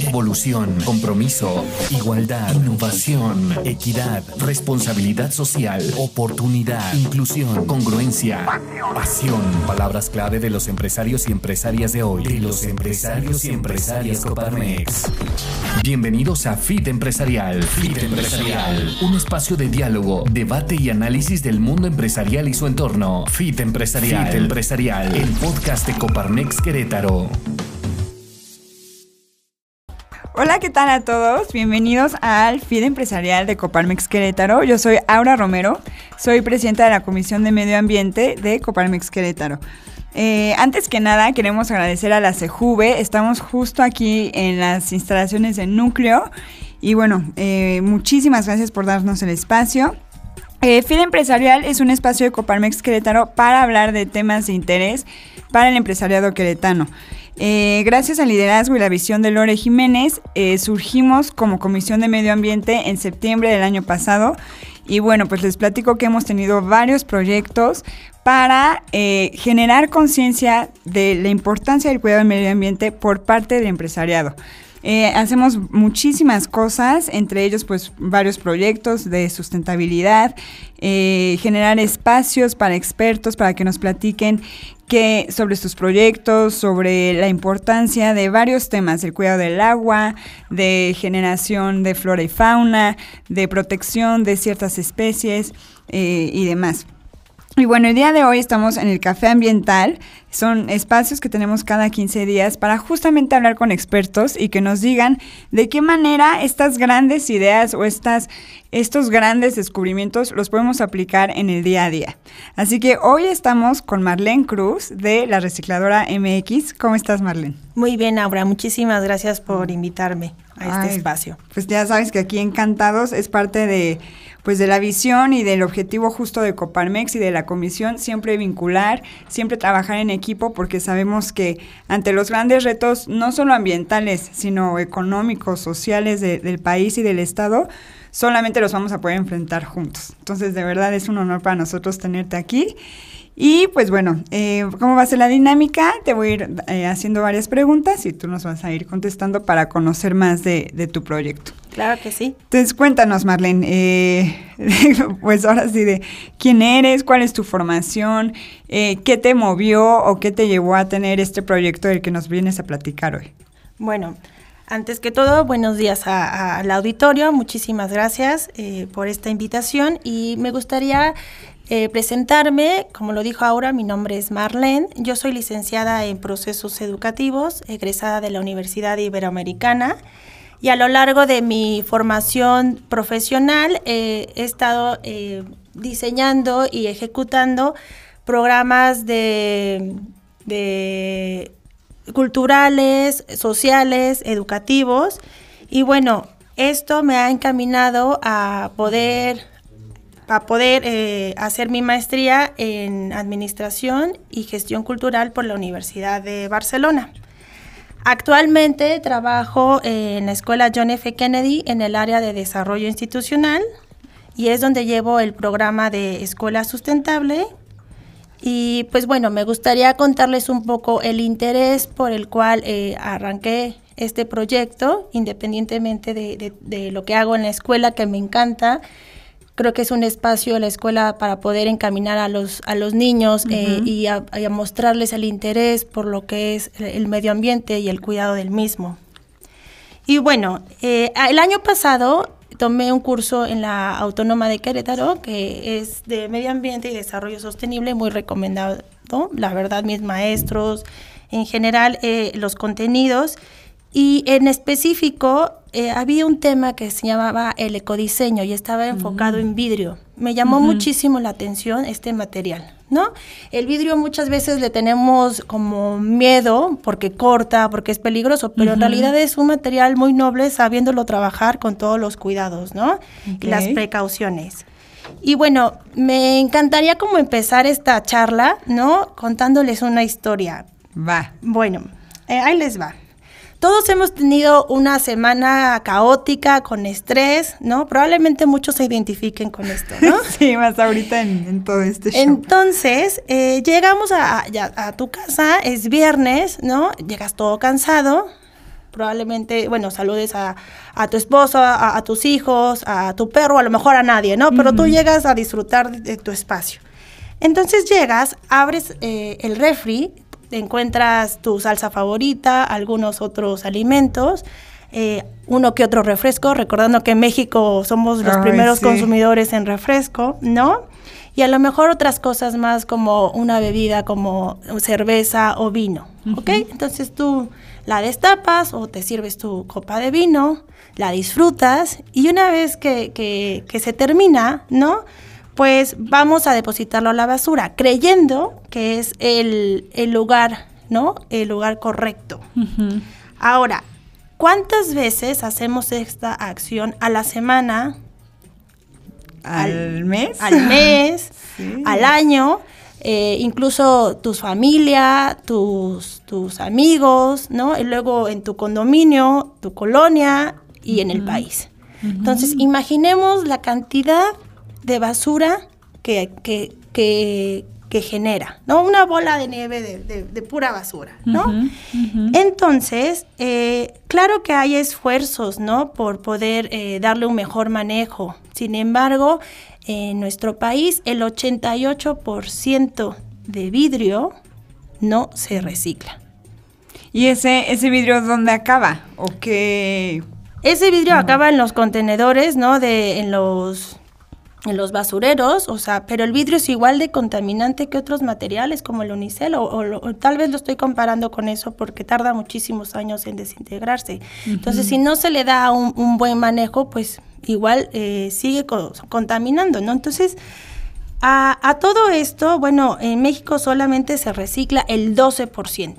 Evolución, compromiso, igualdad, innovación, equidad, responsabilidad social, oportunidad, inclusión, congruencia, pasión. Palabras clave de los empresarios y empresarias de hoy. De los empresarios y empresarias Coparmex. Bienvenidos a Fit Empresarial. Fit Empresarial. Un espacio de diálogo, debate y análisis del mundo empresarial y su entorno. Fit Empresarial. Fit Empresarial. El podcast de Coparmex Querétaro. Hola, ¿qué tal a todos? Bienvenidos al FID Empresarial de Coparmex Querétaro. Yo soy Aura Romero, soy presidenta de la Comisión de Medio Ambiente de Coparmex Querétaro. Eh, antes que nada, queremos agradecer a la CEJUVE. Estamos justo aquí en las instalaciones de Núcleo. Y bueno, eh, muchísimas gracias por darnos el espacio. Eh, FID Empresarial es un espacio de Coparmex Querétaro para hablar de temas de interés para el empresariado queretano. Eh, gracias al liderazgo y la visión de Lore Jiménez, eh, surgimos como Comisión de Medio Ambiente en septiembre del año pasado. Y bueno, pues les platico que hemos tenido varios proyectos para eh, generar conciencia de la importancia del cuidado del medio ambiente por parte del empresariado. Hacemos muchísimas cosas, entre ellos pues varios proyectos de sustentabilidad, generar espacios para expertos para que nos platiquen que sobre sus proyectos, sobre la importancia de varios temas, el cuidado del agua, de generación de flora y fauna, de protección de ciertas especies eh, y demás. Y bueno, el día de hoy estamos en el Café Ambiental. Son espacios que tenemos cada 15 días para justamente hablar con expertos y que nos digan de qué manera estas grandes ideas o estas, estos grandes descubrimientos los podemos aplicar en el día a día. Así que hoy estamos con Marlene Cruz de la recicladora MX. ¿Cómo estás, Marlene? Muy bien, Aura. Muchísimas gracias por invitarme a este espacio. Pues ya sabes que aquí Encantados es parte de pues de la visión y del objetivo justo de Coparmex y de la comisión, siempre vincular, siempre trabajar en equipo, porque sabemos que ante los grandes retos, no solo ambientales, sino económicos, sociales del país y del Estado, solamente los vamos a poder enfrentar juntos. Entonces, de verdad es un honor para nosotros tenerte aquí. Y pues bueno, eh, ¿cómo va a ser la dinámica? Te voy a ir eh, haciendo varias preguntas y tú nos vas a ir contestando para conocer más de, tu proyecto. Claro que sí. Entonces cuéntanos, Marlene, eh, pues ahora sí de quién eres, cuál es tu formación, qué te movió o qué te llevó a tener este proyecto del que nos vienes a platicar hoy. Bueno, antes que todo, buenos días al auditorio. Muchísimas gracias por esta invitación y me gustaría eh, presentarme, como lo dijo ahora, mi nombre es Marlene, yo soy licenciada en procesos educativos, egresada de la Universidad Iberoamericana. Y a lo largo de mi formación profesional eh, he estado eh, diseñando y ejecutando programas de, de culturales, sociales, educativos. Y bueno, esto me ha encaminado a poder para poder eh, hacer mi maestría en Administración y Gestión Cultural por la Universidad de Barcelona. Actualmente trabajo en la Escuela John F. Kennedy en el área de desarrollo institucional y es donde llevo el programa de Escuela Sustentable. Y pues bueno, me gustaría contarles un poco el interés por el cual eh, arranqué este proyecto, independientemente de, de lo que hago en la escuela, que me encanta creo que es un espacio la escuela para poder encaminar a los, a los niños eh, y, a, mostrarles el interés por lo que es el medio ambiente y el cuidado del mismo. Y bueno, eh, el año pasado tomé un curso en la Autónoma de Querétaro, que es de medio ambiente y desarrollo sostenible, muy recomendado, la verdad, mis maestros, en general, eh, los contenidos. Y en específico, eh, había un tema que se llamaba el ecodiseño y estaba enfocado en vidrio. Me llamó muchísimo la atención este material, ¿no? El vidrio muchas veces le tenemos como miedo porque corta, porque es peligroso, pero en realidad es un material muy noble sabiéndolo trabajar con todos los cuidados, ¿no? Y las precauciones. Y bueno, me encantaría como empezar esta charla, ¿no? Contándoles una historia. Va. Bueno, eh, ahí les va. Todos hemos tenido una semana caótica, con estrés, ¿no? Probablemente muchos se identifiquen con esto, ¿no? sí, más ahorita en, todo este show. Entonces, eh, llegamos a, tu casa, es viernes, ¿no? Llegas todo cansado, probablemente, bueno, saludes a, tu esposo, a, tus hijos, a tu perro, a lo mejor a nadie, ¿no? Pero tú llegas a disfrutar de, tu espacio. Entonces llegas, abres eh, el refri, encuentras tu salsa favorita, algunos otros alimentos, eh, uno que otro refresco, recordando que en México somos los primeros consumidores en refresco, ¿no? Y a lo mejor otras cosas más como una bebida como cerveza o vino, ¿ok? Entonces tú la destapas o te sirves tu copa de vino, la disfrutas y una vez que, que, se termina, ¿no? Pues vamos a depositarlo a la basura, creyendo que es el, el lugar, ¿no? El lugar correcto. Ahora, ¿Cuántas veces hacemos esta acción a la semana? ¿Al, mes? Al mes, al año. Eh, incluso tu familia, tus, tus amigos, ¿no? Y luego en tu condominio, tu colonia y en el país. Entonces, imaginemos la cantidad de basura que, que, que, que genera, ¿no? Una bola de nieve de, pura basura, ¿no? Entonces, eh, claro que hay esfuerzos, ¿no? Por poder eh, darle un mejor manejo. Sin embargo, en nuestro país, el 88% de vidrio no se recicla. ¿Y ese, ese vidrio dónde acaba? ¿O qué? Ese vidrio acaba en los contenedores, ¿no? De, en los en los basureros, o sea, pero el vidrio es igual de contaminante que otros materiales como el unicel, o, tal vez lo estoy comparando con eso porque tarda muchísimos años en desintegrarse. Entonces, si no se le da un, buen manejo, pues igual eh, sigue contaminando, ¿no? Entonces, a, todo esto, bueno, en México solamente se recicla el 12%.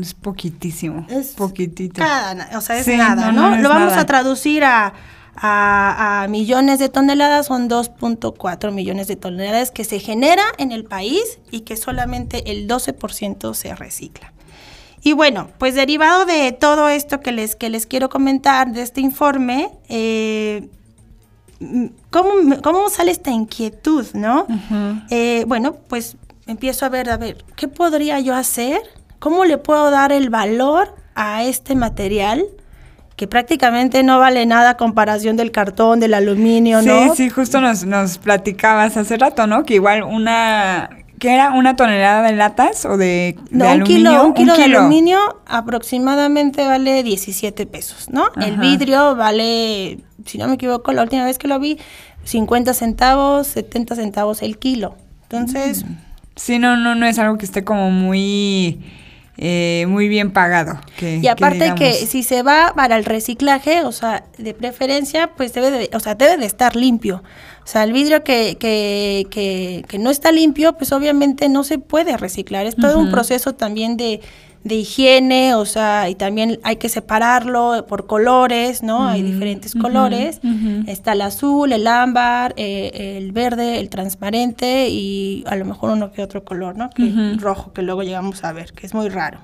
Es poquitísimo. Es poquitito. o sea, es nada, ¿no? lo vamos a traducir a a, millones de toneladas, son 2.4 millones de toneladas que se genera en el país y que solamente el 12% se recicla. Y bueno, pues derivado de todo esto que les, que les quiero comentar de este informe, eh, ¿cómo, sale esta inquietud, no? Eh, bueno, pues empiezo a ver, a ver, ¿qué podría yo hacer? ¿Cómo le puedo dar el valor a este material? Que prácticamente no vale nada a comparación del cartón, del aluminio, ¿no? Sí, sí, justo nos, nos platicabas hace rato, ¿no? Que igual una, ¿qué era? ¿Una tonelada de latas o de, no, un Kilo, un kilo, de aluminio aproximadamente vale 17 pesos, ¿no? El vidrio vale, si no me equivoco, la última vez que lo vi, 50 centavos, 70 centavos el kilo. Entonces... Mm. Sí, no, no, no es algo que esté como muy eh, muy bien pagado. y aparte que, si se va para el reciclaje, o sea, de preferencia, pues debe de, o sea, debe de estar limpio. O sea, el vidrio que, que, que, que no está limpio, pues obviamente no se puede reciclar. Es todo un proceso también de, de higiene, o sea, y también hay que separarlo por colores, ¿no? Hay diferentes colores. Está el azul, el ámbar, eh, el verde, el transparente y a lo mejor uno que otro color, ¿no? Que rojo que luego llegamos a ver, que es muy raro.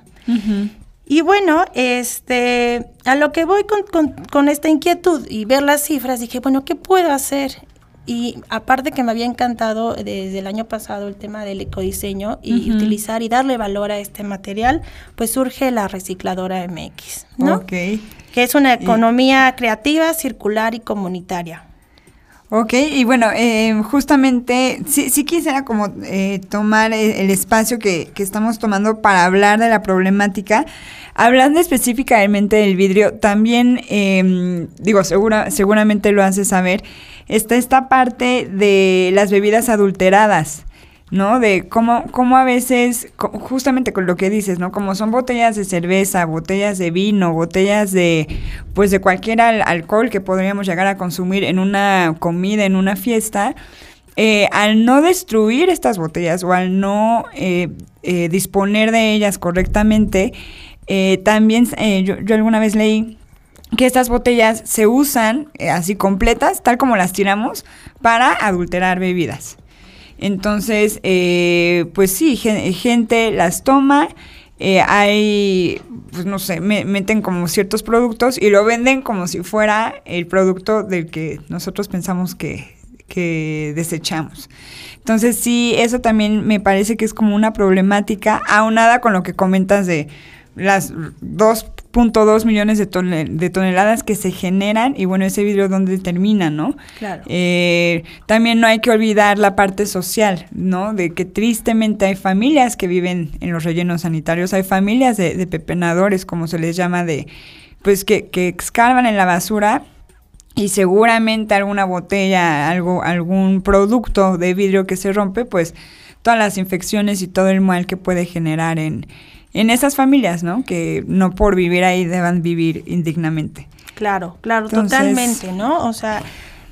Y bueno, este, a lo que voy con, con, con, esta inquietud y ver las cifras, dije, bueno, ¿qué puedo hacer? Y aparte que me había encantado desde el año pasado el tema del ecodiseño y utilizar y darle valor a este material, pues surge la recicladora MX, ¿no? Ok. Que es una economía creativa, circular y comunitaria. Ok, y bueno, eh, justamente sí, sí, quisiera como eh, tomar el, espacio que, que, estamos tomando para hablar de la problemática. Hablando específicamente del vidrio, también, eh, digo, segura, seguramente lo hace saber, está esta parte de las bebidas adulteradas. ¿No? De cómo, cómo a veces, justamente con lo que dices, ¿no? Como son botellas de cerveza, botellas de vino, botellas de, pues de cualquier alcohol que podríamos llegar a consumir en una comida, en una fiesta, eh, al no destruir estas botellas o al no eh, eh, disponer de ellas correctamente, también yo, alguna vez leí que estas botellas se usan así completas, tal como las tiramos, para adulterar bebidas. Entonces, eh, pues sí, gente las toma, eh, hay, pues no sé, meten como ciertos productos y lo venden como si fuera el producto del que nosotros pensamos que, que desechamos. Entonces sí, eso también me parece que es como una problemática aunada con lo que comentas de las dos 3.2 millones de, de, toneladas que se generan y bueno, ese vidrio dónde termina, ¿no? Claro. Eh, también no hay que olvidar la parte social, ¿no? De que tristemente hay familias que viven en los rellenos sanitarios, hay familias de, de pepenadores, como se les llama, de pues que, que excavan en la basura y seguramente alguna botella, algo, algún producto de vidrio que se rompe, pues todas las infecciones y todo el mal que puede generar en, en esas familias, ¿no? Que no por vivir ahí deban vivir indignamente. Claro, claro, totalmente, ¿no? O sea,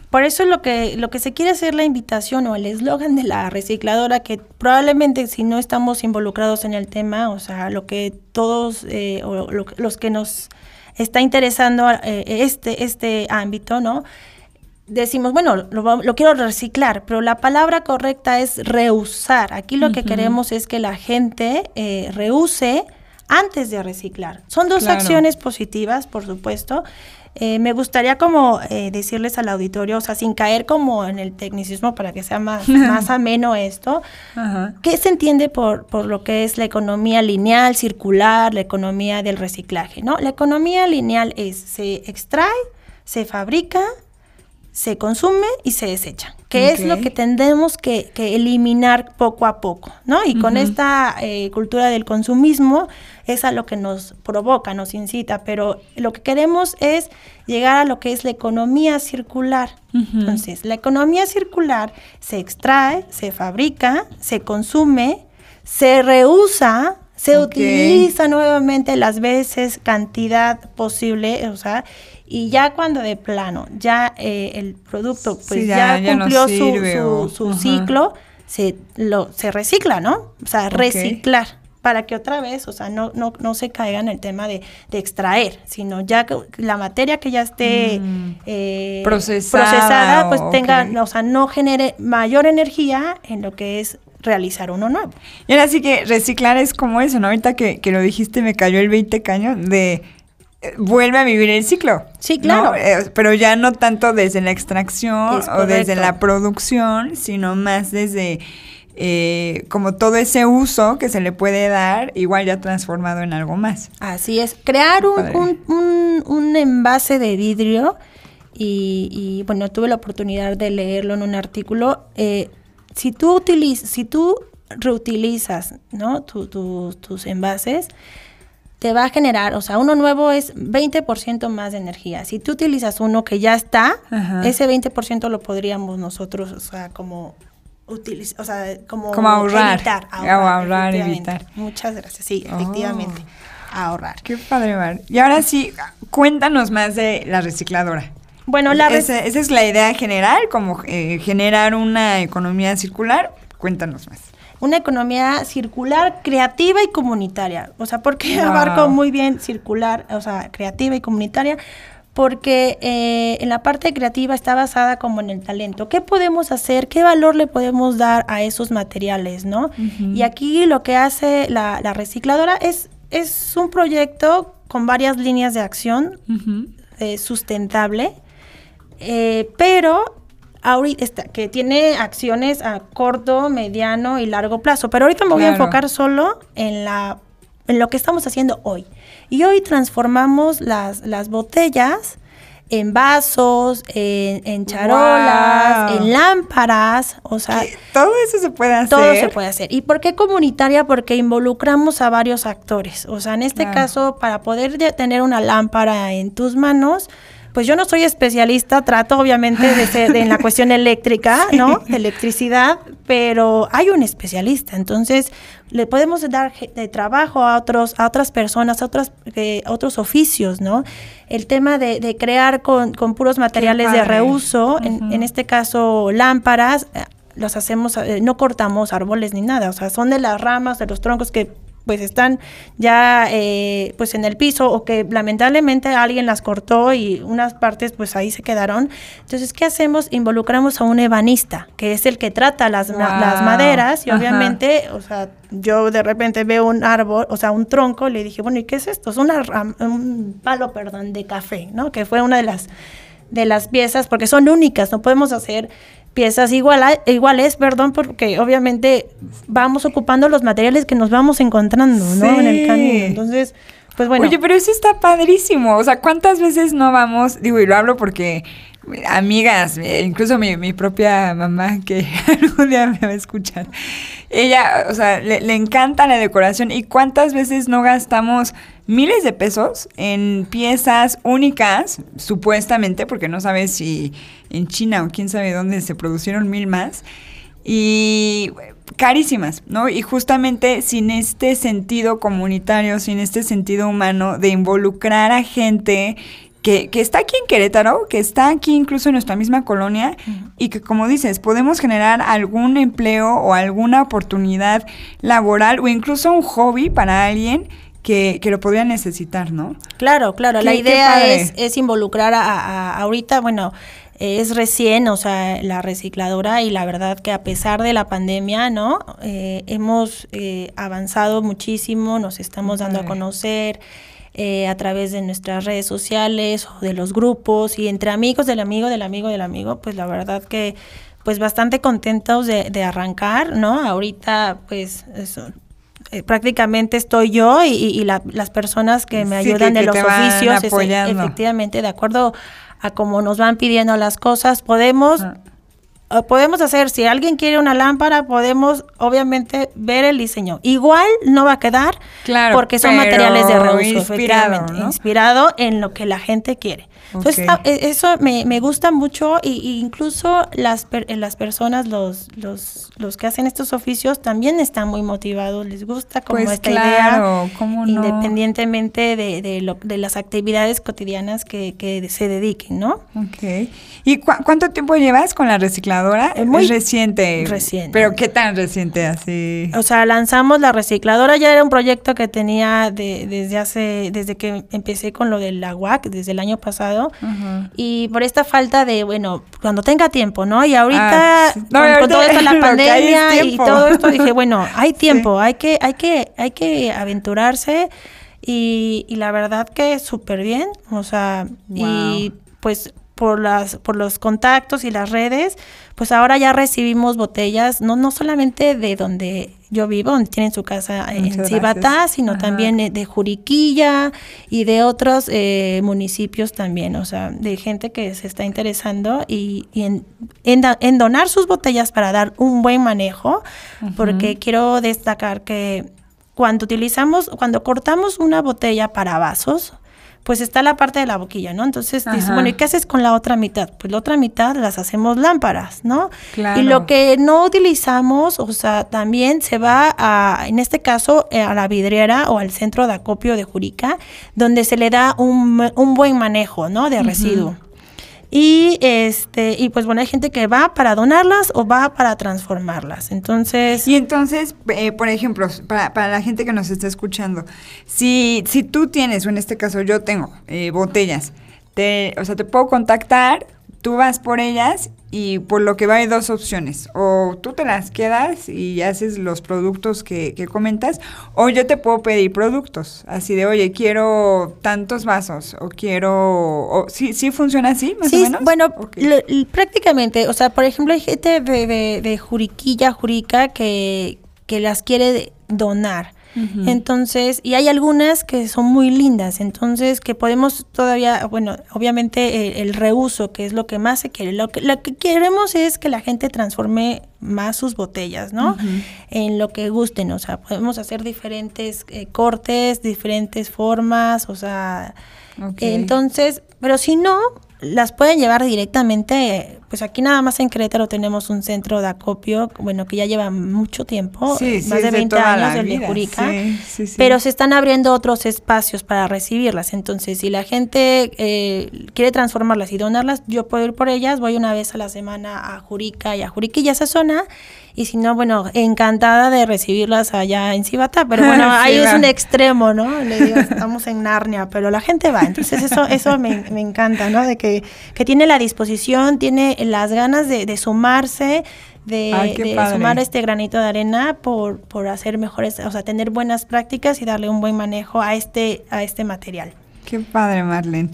por eso lo que, lo que se quiere hacer la invitación o el eslogan de la recicladora, que probablemente si no estamos involucrados en el tema, o sea, lo que todos, eh, o los que nos está interesando eh, este, este ámbito, ¿no? Decimos, bueno, lo, quiero reciclar, pero la palabra correcta es reusar. Aquí lo que queremos es que la gente eh, reuse antes de reciclar. Son dos acciones positivas, por supuesto, eh, me gustaría como eh, decirles al auditorio, o sea, sin caer como en el tecnicismo para que sea más, más ameno esto, ¿qué se entiende por, por lo que es la economía lineal, circular, la economía del reciclaje? ¿no? La economía lineal es, se extrae, se fabrica, se consume y se desecha, que es lo que tendemos que, eliminar poco a poco, ¿no? Y con esta eh, cultura del consumismo es a lo que nos provoca, nos incita, pero lo que queremos es llegar a lo que es la economía circular. Entonces, la economía circular se extrae, se fabrica, se consume, se reusa, se utiliza nuevamente las veces, cantidad posible, o sea, y ya cuando de plano, ya eh, el producto pues ya, cumplió su, su, ciclo, se, lo, se recicla, ¿no? O sea, reciclar para que otra vez, o sea, no, no, no se caiga en el tema de, extraer, sino ya que la materia que ya esté mm. eh, procesada, pues tenga, o sea, no genere mayor energía en lo que es realizar uno nuevo. Y ahora sí que reciclar es como eso, ¿no? Ahorita que, que lo dijiste me cayó el 20 caño de vuelve a vivir el ciclo. Sí, claro. Eh, pero ya no tanto desde la extracción o desde la producción, sino más desde eh, como todo ese uso que se le puede dar, igual ya transformado en algo más. Así es, crear un, un, un, envase de vidrio y, bueno, tuve la oportunidad de leerlo en un artículo. Eh, si tú utilizas, si tú reutilizas, ¿no? tus envases, te va a generar, o sea, uno nuevo es 20% más de energía. Si tú utilizas uno que ya está, ese 20% lo podríamos nosotros, o sea, como utilizar, o sea, como, ahorrar. Evitar, ahorrar, evitar. Muchas gracias, sí, efectivamente, oh. ahorrar. Qué padre, Mar. Y ahora sí, cuéntanos más de la recicladora. Bueno, la esa, esa es la idea general, como eh, generar una economía circular. Cuéntanos más una economía circular, creativa y comunitaria. O sea, porque abarco muy bien circular, o sea, creativa y comunitaria, porque eh, en la parte creativa está basada como en el talento. ¿Qué podemos hacer? ¿Qué valor le podemos dar a esos materiales, no? Y aquí lo que hace la, recicladora es, es un proyecto con varias líneas de acción eh, sustentable, eh, pero ahorita, que tiene acciones a corto, mediano y largo plazo. Pero ahorita me voy a enfocar solo en, la, en lo que estamos haciendo hoy. Y hoy transformamos las, las botellas en vasos, en, charolas, en lámparas, o sea... Todo eso se puede hacer. Todo se puede hacer. ¿Y por qué comunitaria? Porque involucramos a varios actores. O sea, en este caso, para poder tener una lámpara en tus manos, pues yo no soy especialista, trato obviamente de ser en la cuestión eléctrica, ¿no? De electricidad, pero hay un especialista, entonces le podemos dar de trabajo a otros, a otras personas, a otras, eh, otros oficios, ¿no? El tema de, crear con, puros materiales de reuso, en, este caso lámparas, eh, los hacemos, eh, no cortamos árboles ni nada, o sea, son de las ramas, de los troncos que pues están ya eh, pues en el piso o que lamentablemente alguien las cortó y unas partes pues ahí se quedaron. Entonces, ¿qué hacemos? Involucramos a un ebanista, que es el que trata las, las maderas y obviamente, o sea, yo de repente veo un árbol, o sea, un tronco, le dije, bueno, ¿y qué es esto? Es una un palo, perdón, de café, ¿no? Que fue una de las de las piezas, porque son únicas, no podemos hacer piezas iguales, perdón, porque obviamente vamos ocupando los materiales que nos vamos encontrando, ¿no? En el camino. Entonces, pues. Oye, pero eso está padrísimo. O sea, ¿cuántas veces no vamos? Digo, y lo hablo porque amigas, eh, incluso mi, mi propia mamá, que algún día me va a escuchar, ella, o sea, le, le encanta la decoración. ¿Y cuántas veces no gastamos miles de pesos en piezas únicas, supuestamente, porque no sabes si en China o quién sabe dónde se producieron mil más? Y carísimas, ¿no? Y justamente sin este sentido comunitario, sin este sentido humano de involucrar a gente que, que, está aquí en Querétaro, que está aquí incluso en nuestra misma colonia y que como dices, podemos generar algún empleo o alguna oportunidad laboral o incluso un hobby para alguien que, que lo podría necesitar, ¿no? Claro, claro, la idea es, es, involucrar a, a, a ahorita, bueno, es recién, o sea, la recicladora y la verdad que a pesar de la pandemia, ¿no? Eh, hemos eh, avanzado muchísimo, nos estamos dando a conocer eh, a través de nuestras redes sociales o de los grupos y entre amigos del amigo, del amigo, del amigo, pues la verdad que pues bastante contentos de, de arrancar, ¿no? Ahorita pues eso, eh, prácticamente estoy yo y, y la, las personas que me ayudan que, de los oficios, es, efectivamente, de acuerdo a cómo nos van pidiendo las cosas, podemos... Ah. Podemos hacer, si alguien quiere una lámpara, podemos obviamente ver el diseño. Igual no va a quedar claro, porque son materiales de reuso, inspirado, ¿no? inspirado en lo que la gente quiere. Entonces, okay. eso me, me, gusta mucho y, y incluso las, per, las personas, los, los, los que hacen estos oficios también están muy motivados, les gusta como pues esta claro, idea, ¿cómo no? independientemente de, de, lo, de, las actividades cotidianas que, que, se dediquen, ¿no? Ok. ¿Y cu cuánto tiempo llevas con la recicladora? Es muy es reciente. Reciente. ¿Pero qué tan reciente así? O sea, lanzamos la recicladora, ya era un proyecto que tenía de, desde hace, desde que empecé con lo de la UAC, desde el año pasado, Uh -huh. Y por esta falta de, bueno, cuando tenga tiempo, ¿no? Y ahorita, ah, sí. no, con, ahorita con, todo esto, la pandemia y todo esto, dije, bueno, hay tiempo, sí. hay, que, hay, que, hay que aventurarse. Y, y la verdad que súper bien, o sea, wow. y pues por las por los contactos y las redes, pues ahora ya recibimos botellas no no solamente de donde yo vivo, donde tienen su casa Muchas en Cibatá, sino Ajá. también de Juriquilla y de otros eh, municipios también, o sea, de gente que se está interesando y, y en, en, en, donar sus botellas para dar un buen manejo, Ajá. porque quiero destacar que cuando utilizamos, cuando cortamos una botella para vasos, pues está la parte de la boquilla, ¿no? Entonces Ajá. dices, bueno, ¿y qué haces con la otra mitad? Pues la otra mitad las hacemos lámparas, ¿no? Claro. Y lo que no utilizamos, o sea, también se va a, en este caso, eh, a la vidriera o al centro de acopio de Jurica, donde se le da un, un buen manejo, ¿no? De residuo. Uh -huh. Y este, y pues bueno, hay gente que va para donarlas o va para transformarlas. Entonces. Y entonces, eh, por ejemplo, para, para, la gente que nos está escuchando, si, si tú tienes, o en este caso yo tengo, eh, botellas, te, o sea, te puedo contactar, tú vas por ellas y por lo que va hay dos opciones. O tú te las quedas y haces los productos que, que, comentas, o yo te puedo pedir productos. Así de, oye, quiero tantos vasos, o quiero... O, ¿sí, ¿Sí funciona así, más sí, o menos? Bueno, okay. prácticamente, o sea, por ejemplo, hay gente de, de, de Juriquilla, Jurica, que, que las quiere donar. Uh -huh. Entonces, y hay algunas que son muy lindas, entonces que podemos todavía, bueno, obviamente el, el reuso, que es lo que más se quiere, lo que, lo que queremos es que la gente transforme más sus botellas, ¿no? Uh -huh. En lo que gusten, o sea, podemos hacer diferentes eh, cortes, diferentes formas, o sea, okay. entonces, pero si no, las pueden llevar directamente, pues aquí nada más en Querétaro tenemos un centro de acopio, bueno, que ya lleva mucho tiempo, sí, más sí, de 20 de años, el de Jurica, sí, pero se están abriendo otros espacios para recibirlas. Entonces, si la gente eh, quiere transformarlas y donarlas, yo puedo ir por ellas, voy una vez a la semana a Jurica y a Juriquilla, esa zona, y si no, bueno, encantada de recibirlas allá en Cibata, pero bueno, ahí es un extremo, ¿no? Le digo, estamos en Narnia, pero la gente va, entonces eso, eso me, me encanta, ¿no? De que, que tiene la disposición, tiene las ganas de, de sumarse, de, Ay, de sumar este granito de arena por, por hacer mejores, o sea, tener buenas prácticas y darle un buen manejo a este, a este material. Qué padre, Marlene.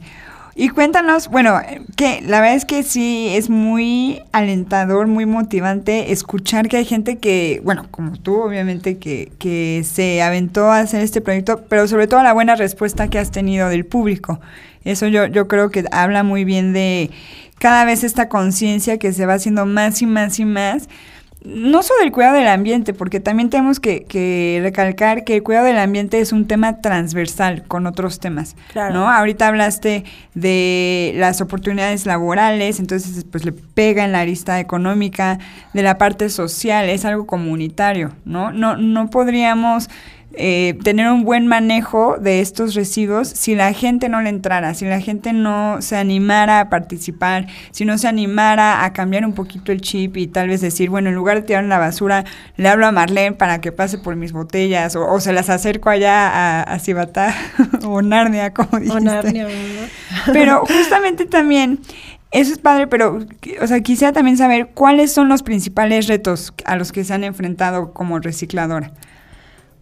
Y cuéntanos, bueno, que la verdad es que sí es muy alentador, muy motivante escuchar que hay gente que, bueno, como tú obviamente, que, que se aventó a hacer este proyecto, pero sobre todo la buena respuesta que has tenido del público. Eso yo, yo creo que habla muy bien de cada vez esta conciencia que se va haciendo más y más y más no solo el cuidado del ambiente, porque también tenemos que, recalcar que el cuidado del ambiente es un tema transversal con otros temas, ¿no? Ahorita hablaste de las oportunidades laborales, entonces pues le pega en la arista económica, de la parte social, es algo comunitario, ¿no? No, no podríamos eh, tener un buen manejo de estos residuos si la gente no le entrara, si la gente no se animara a participar, si no se animara a cambiar un poquito el chip y tal vez decir, bueno, en lugar de tirar en la basura, le hablo a Marlene para que pase por mis botellas o, se las acerco allá a, a Cibatá o Narnia, como dijiste. O Narnia, Pero justamente también... Eso es padre, pero, o sea, quisiera también saber cuáles son los principales retos a los que se han enfrentado como recicladora.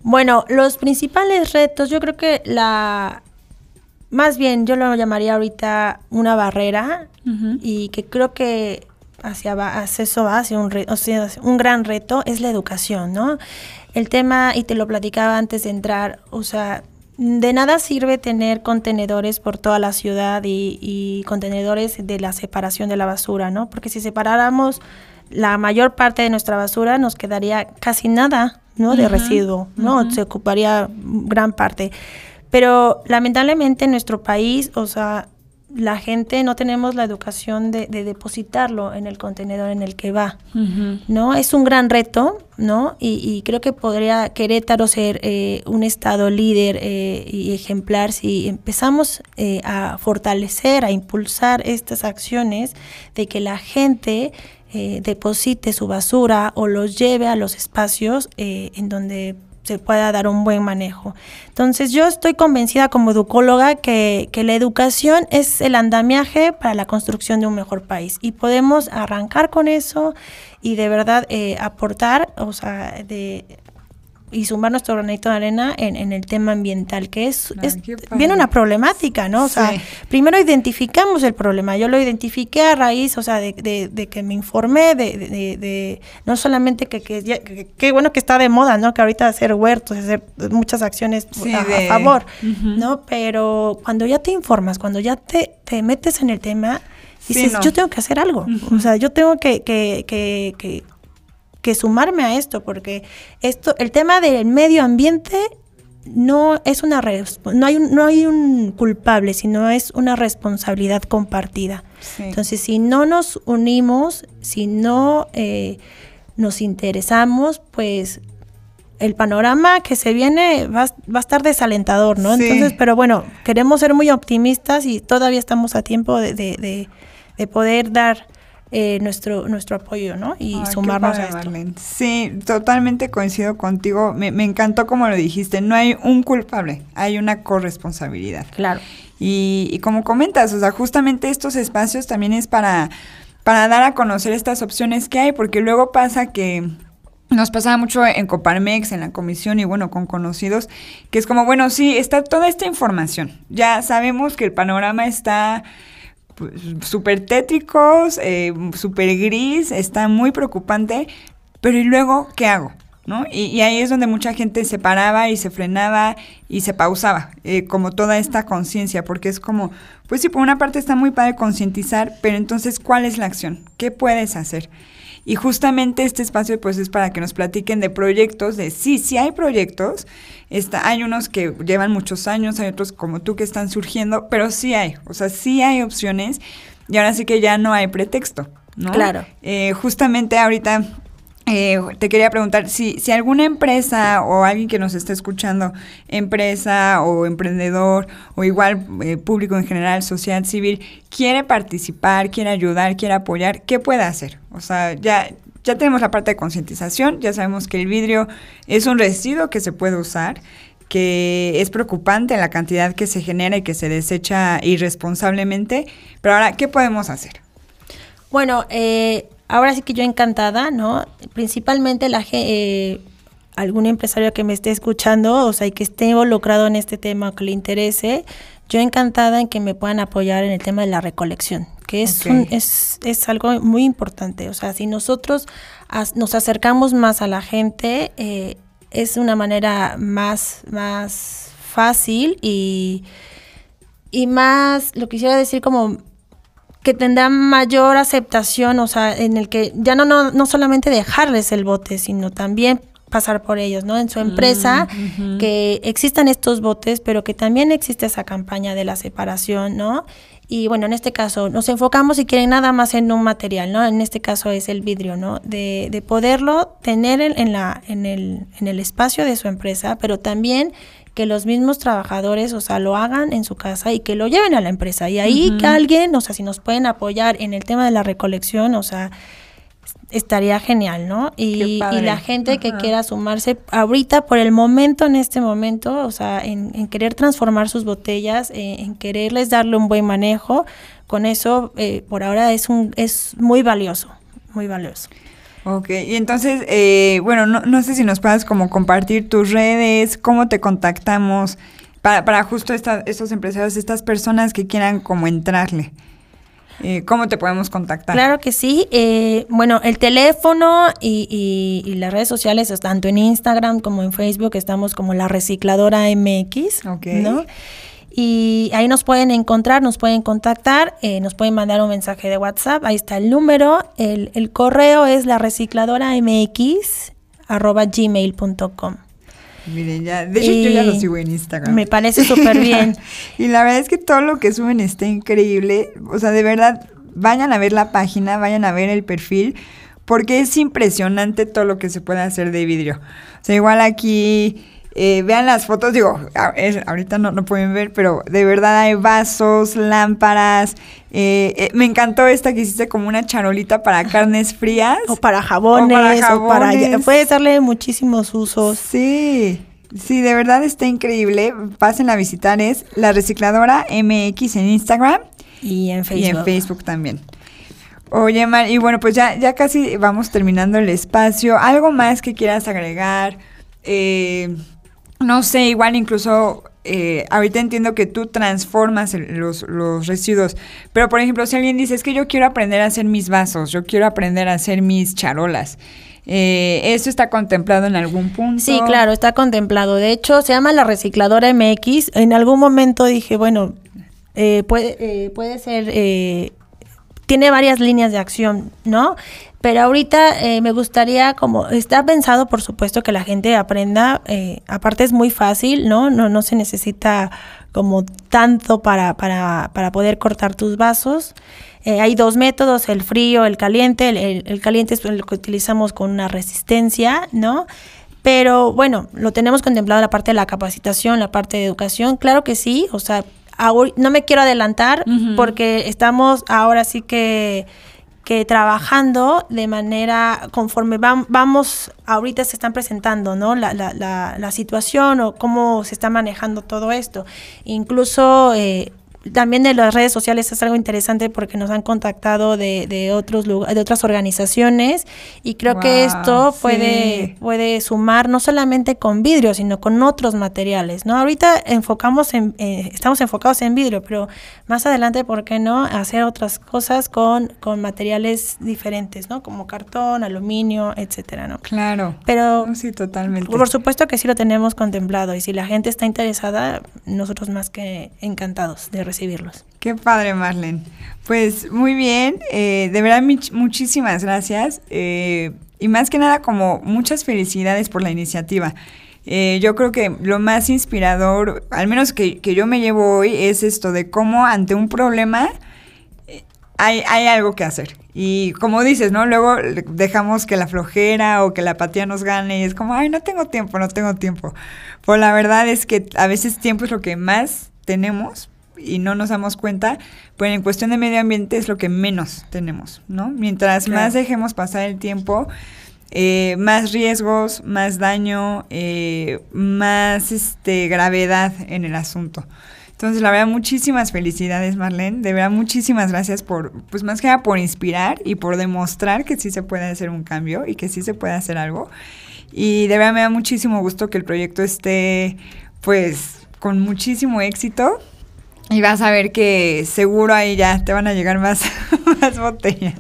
Bueno, los principales retos, yo creo que la, más bien yo lo llamaría ahorita una barrera y que creo que hacia, hacia eso va, hacia un, o sea, un gran reto, es la educación, ¿no? El tema, y te lo platicaba antes de entrar, o sea, de nada sirve tener contenedores por toda la ciudad y, y contenedores de la separación de la basura, ¿no? Porque si separáramos la mayor parte de nuestra basura, nos quedaría casi nada ¿no? De residuo, ¿no? Se ocuparía gran parte. Pero lamentablemente en nuestro país, o sea, la gente no tenemos la educación de, depositarlo en el contenedor en el que va, ¿no? Es un gran reto, ¿no? Y, creo que podría Querétaro ser eh, un estado líder eh, y ejemplar si empezamos eh, a fortalecer, a impulsar estas acciones de que la gente eh, deposite su basura o los lleve a los espacios eh, en donde se pueda dar un buen manejo. Entonces yo estoy convencida como educóloga que, que, la educación es el andamiaje para la construcción de un mejor país y podemos arrancar con eso y de verdad eh, aportar, o sea, de y sumar nuestro granito de arena en, el tema ambiental, que es, viene una problemática, ¿no? O sea, primero identificamos el problema. Yo lo identifiqué a raíz, o sea, de, que me informé, de, no solamente que, que, bueno que está de moda, ¿no? Que ahorita hacer huertos, hacer muchas acciones a, favor, ¿no? Pero cuando ya te informas, cuando ya te, te metes en el tema, dices, yo tengo que hacer algo. O sea, yo tengo que, que, que, que sumarme a esto, porque esto, el tema del medio ambiente no es una no hay un, no hay un culpable, sino es una responsabilidad compartida. Entonces, si no nos unimos, si no eh, nos interesamos, pues el panorama que se viene va, va a estar desalentador, ¿no? Entonces, pero bueno, queremos ser muy optimistas y todavía estamos a tiempo de, de, de poder dar eh, nuestro, nuestro apoyo, ¿no? Y sumarnos a esto. Sí, totalmente coincido contigo. Me, encantó como lo dijiste, no hay un culpable, hay una corresponsabilidad. Claro. Y, y como comentas, o sea, justamente estos espacios también es para, para dar a conocer estas opciones que hay, porque luego pasa que nos pasaba mucho en Coparmex, en la comisión y bueno, con conocidos, que es como, bueno, sí, está toda esta información. Ya sabemos que el panorama está súper tétricos, eh, súper gris, está muy preocupante, pero ¿y luego qué hago? ¿No? Y, ahí es donde mucha gente se paraba y se frenaba y se pausaba, eh, como toda esta conciencia, porque es como, pues sí, por una parte está muy padre concientizar, pero entonces, ¿cuál es la acción? ¿Qué puedes hacer? Y justamente este espacio pues es para que nos platiquen de proyectos, de sí, sí hay proyectos, está, hay unos que llevan muchos años, hay otros como tú que están surgiendo, pero sí hay, o sea, sí hay opciones y ahora sí que ya no hay pretexto, ¿no? Claro. Eh, justamente ahorita eh, te quería preguntar si, si alguna empresa o alguien que nos está escuchando, empresa o emprendedor o igual eh, público en general, social, civil, quiere participar, quiere ayudar, quiere apoyar, ¿qué puede hacer? O sea, ya, ya tenemos la parte de concientización, ya sabemos que el vidrio es un residuo que se puede usar, que es preocupante la cantidad que se genera y que se desecha irresponsablemente, pero ahora, ¿qué podemos hacer? Bueno, eh, ahora sí que yo encantada, ¿no? Principalmente la eh, algún empresario que me esté escuchando, o sea, y que esté involucrado en este tema, que le interese, yo encantada en que me puedan apoyar en el tema de la recolección, que es, es, es algo muy importante. O sea, si nosotros nos acercamos más a la gente, eh, es una manera más, más fácil y, y más, lo quisiera decir como que tendrá mayor aceptación, o sea, en el que ya no, no, no solamente dejarles el bote, sino también pasar por ellos, ¿no? En su empresa, mm, que existan estos botes, pero que también existe esa campaña de la separación, ¿no? Y bueno, en este caso nos enfocamos, si quieren, nada más en un material, ¿no? En este caso es el vidrio, ¿no? De, de poderlo tener en, la, en, el, en el espacio de su empresa, pero también que los mismos trabajadores, o sea, lo hagan en su casa y que lo lleven a la empresa. Y ahí que alguien, o sea, si nos pueden apoyar en el tema de la recolección, o sea, estaría genial, ¿no? Y, la gente que quiera sumarse ahorita, por el momento, en este momento, o sea, en, querer transformar sus botellas, eh, en quererles darle un buen manejo, con eso, eh, por ahora es, un, es muy valioso, muy valioso. Ok, y entonces, eh, bueno, no, no, sé si nos puedas como compartir tus redes, cómo te contactamos para, para justo estos empresarios, estas personas que quieran como entrarle. Eh, ¿Cómo te podemos contactar? Claro que sí. Eh, bueno, el teléfono y, y, las redes sociales, tanto en Instagram como en Facebook, estamos como la recicladora MX. Ok. ¿no? Y ahí nos pueden encontrar, nos pueden contactar, eh, nos pueden mandar un mensaje de WhatsApp, ahí está el número, el, el correo es la recicladora mx arroba gmail.com. Miren, ya, de hecho yo ya lo sigo en Instagram. Me parece súper bien. y la verdad es que todo lo que suben está increíble. O sea, de verdad, vayan a ver la página, vayan a ver el perfil, porque es impresionante todo lo que se puede hacer de vidrio. O sea, igual aquí eh, vean las fotos, digo, ahorita no, no, pueden ver, pero de verdad hay vasos, lámparas. Eh, eh, me encantó esta que hiciste como una charolita para carnes frías. O para jabones, o para, puedes darle muchísimos usos. Sí. Sí, de verdad está increíble. Pasen a visitar, es la recicladora MX en Instagram. Y en Facebook. Y en Facebook también. Oye, Mar, y bueno, pues ya, ya casi vamos terminando el espacio. ¿Algo más que quieras agregar? Eh, no sé, igual incluso eh, ahorita entiendo que tú transformas los, residuos, pero por ejemplo, si alguien dice, es que yo quiero aprender a hacer mis vasos, yo quiero aprender a hacer mis charolas, eh, ¿eso está contemplado en algún punto? Sí, claro, está contemplado. De hecho, se llama la recicladora MX. En algún momento dije, bueno, eh, puede, puede ser tiene varias líneas de acción, ¿no? Pero ahorita eh, me gustaría, como está pensado, por supuesto, que la gente aprenda, eh, aparte es muy fácil, ¿no? No, no se necesita como tanto para, para, para poder cortar tus vasos. Eh, hay dos métodos, el frío, el caliente. El, el, caliente es el que utilizamos con una resistencia, ¿no? Pero bueno, lo tenemos contemplado la parte de la capacitación, la parte de educación, claro que sí, o sea, no me quiero adelantar porque estamos ahora sí que que trabajando de manera conforme vamos, ahorita se están presentando, ¿no? La, la, la, situación o cómo se está manejando todo esto. Incluso eh, también de las redes sociales es algo interesante porque nos han contactado de, de otros de otras organizaciones y creo que esto puede puede sumar no solamente con vidrio sino con otros materiales no ahorita enfocamos en eh, estamos enfocados en vidrio pero más adelante por qué no hacer otras cosas con con materiales diferentes no como cartón aluminio etcétera no claro. Pero sí totalmente. por supuesto que sí lo tenemos contemplado y si la gente está interesada nosotros más que encantados de recibirlos. Qué padre, Marlene. Pues muy bien, eh, de verdad muchísimas gracias eh, y más que nada como muchas felicidades por la iniciativa. Eh, yo creo que lo más inspirador, al menos que, yo me llevo hoy, es esto de cómo ante un problema hay, hay algo que hacer. Y como dices, ¿no? Luego dejamos que la flojera o que la apatía nos gane y es como, ay, no tengo tiempo, no tengo tiempo. Pues la verdad es que a veces tiempo es lo que más tenemos y no nos damos cuenta, pues en cuestión de medio ambiente es lo que menos tenemos, ¿no? Mientras más dejemos pasar el tiempo, eh, más riesgos, más daño, eh, más este, gravedad en el asunto. Entonces, la verdad, muchísimas felicidades, Marlene. De verdad, muchísimas gracias por, pues más que nada por inspirar y por demostrar que sí se puede hacer un cambio y que sí se puede hacer algo. Y de verdad me da muchísimo gusto que el proyecto esté, pues, con muchísimo éxito Y vas a ver que seguro ahí ya te van a llegar más, más botellas.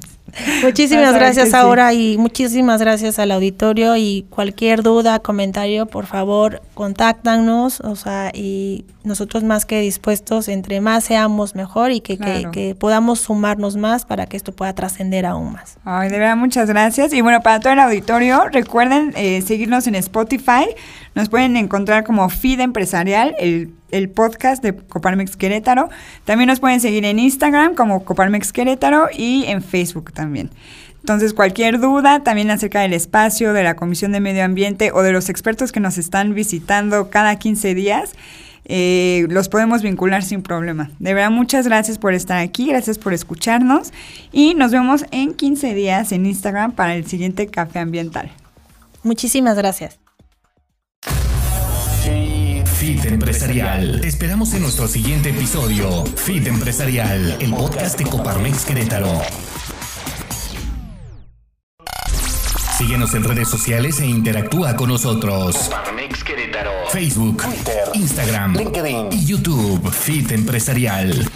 Muchísimas gracias ahora y muchísimas gracias al auditorio y cualquier duda, comentario, por favor, contáctanos, o sea, y nosotros más que dispuestos, entre más seamos mejor y que, que, podamos sumarnos más para que esto pueda trascender aún más. Ay, de verdad, muchas gracias. Y bueno, para todo el auditorio, recuerden eh, seguirnos en Spotify, nos pueden encontrar como Feed Empresarial, el el podcast de Coparmex Querétaro. También nos pueden seguir en Instagram como Coparmex Querétaro y en Facebook también. Entonces, cualquier duda también acerca del espacio, de la Comisión de Medio Ambiente o de los expertos que nos están visitando cada 15 días, eh, los podemos vincular sin problema. De verdad, muchas gracias por estar aquí, gracias por escucharnos y nos vemos en 15 días en Instagram para el siguiente Café Ambiental. Muchísimas gracias. Empresarial. Te esperamos en nuestro siguiente episodio. Fit Empresarial, el podcast de Coparmex Querétaro. Síguenos en redes sociales e interactúa con nosotros. Coparmex Querétaro. Facebook, Twitter, Instagram, LinkedIn y YouTube. Fit Empresarial.